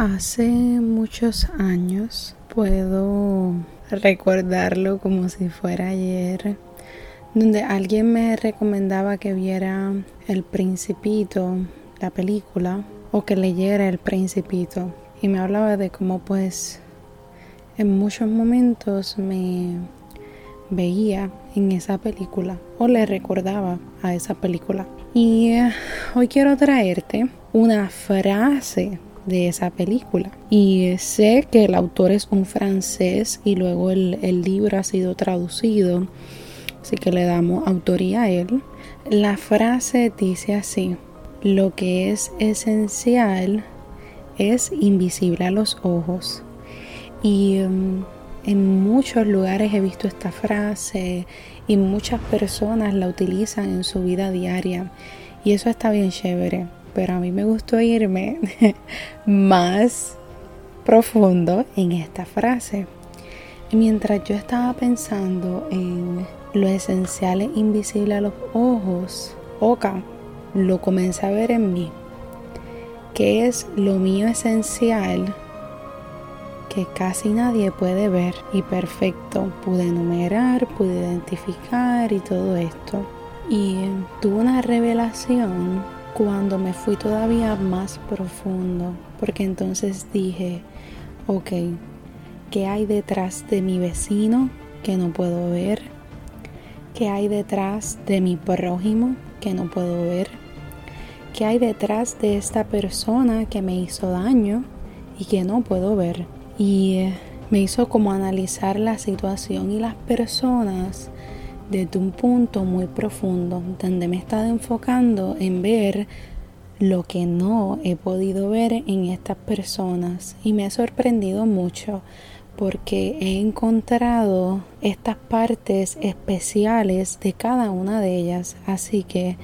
Hace muchos años puedo recordarlo como si fuera ayer, donde alguien me recomendaba que viera El Principito, la película, o que leyera El Principito. Y me hablaba de cómo pues en muchos momentos me veía en esa película o le recordaba a esa película. Y eh, hoy quiero traerte una frase de esa película. Y sé que el autor es un francés y luego el, el libro ha sido traducido, así que le damos autoría a él. La frase dice así, lo que es esencial es invisible a los ojos. Y um, en muchos lugares he visto esta frase y muchas personas la utilizan en su vida diaria. Y eso está bien chévere pero a mí me gustó irme más profundo en esta frase. mientras yo estaba pensando en lo esencial e invisible a los ojos, Oka lo comencé a ver en mí. Que es lo mío esencial que casi nadie puede ver y perfecto. Pude enumerar, pude identificar y todo esto. Y tuve una revelación cuando me fui todavía más profundo, porque entonces dije, ok, ¿qué hay detrás de mi vecino que no puedo ver? ¿Qué hay detrás de mi prójimo que no puedo ver? ¿Qué hay detrás de esta persona que me hizo daño y que no puedo ver? Y eh, me hizo como analizar la situación y las personas desde un punto muy profundo, donde me he estado enfocando en ver lo que no he podido ver en estas personas y me ha sorprendido mucho porque he encontrado estas partes especiales de cada una de ellas. Así que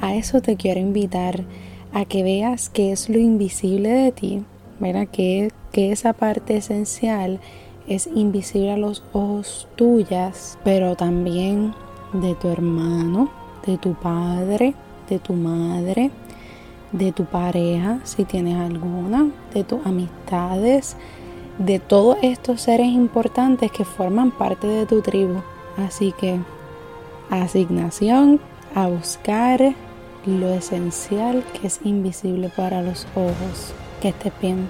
a eso te quiero invitar, a que veas qué es lo invisible de ti, ¿verdad? Que, que esa parte esencial es invisible a los ojos tuyas, pero también de tu hermano, de tu padre, de tu madre, de tu pareja, si tienes alguna, de tus amistades, de todos estos seres importantes que forman parte de tu tribu. Así que asignación a buscar lo esencial que es invisible para los ojos. Que estés bien.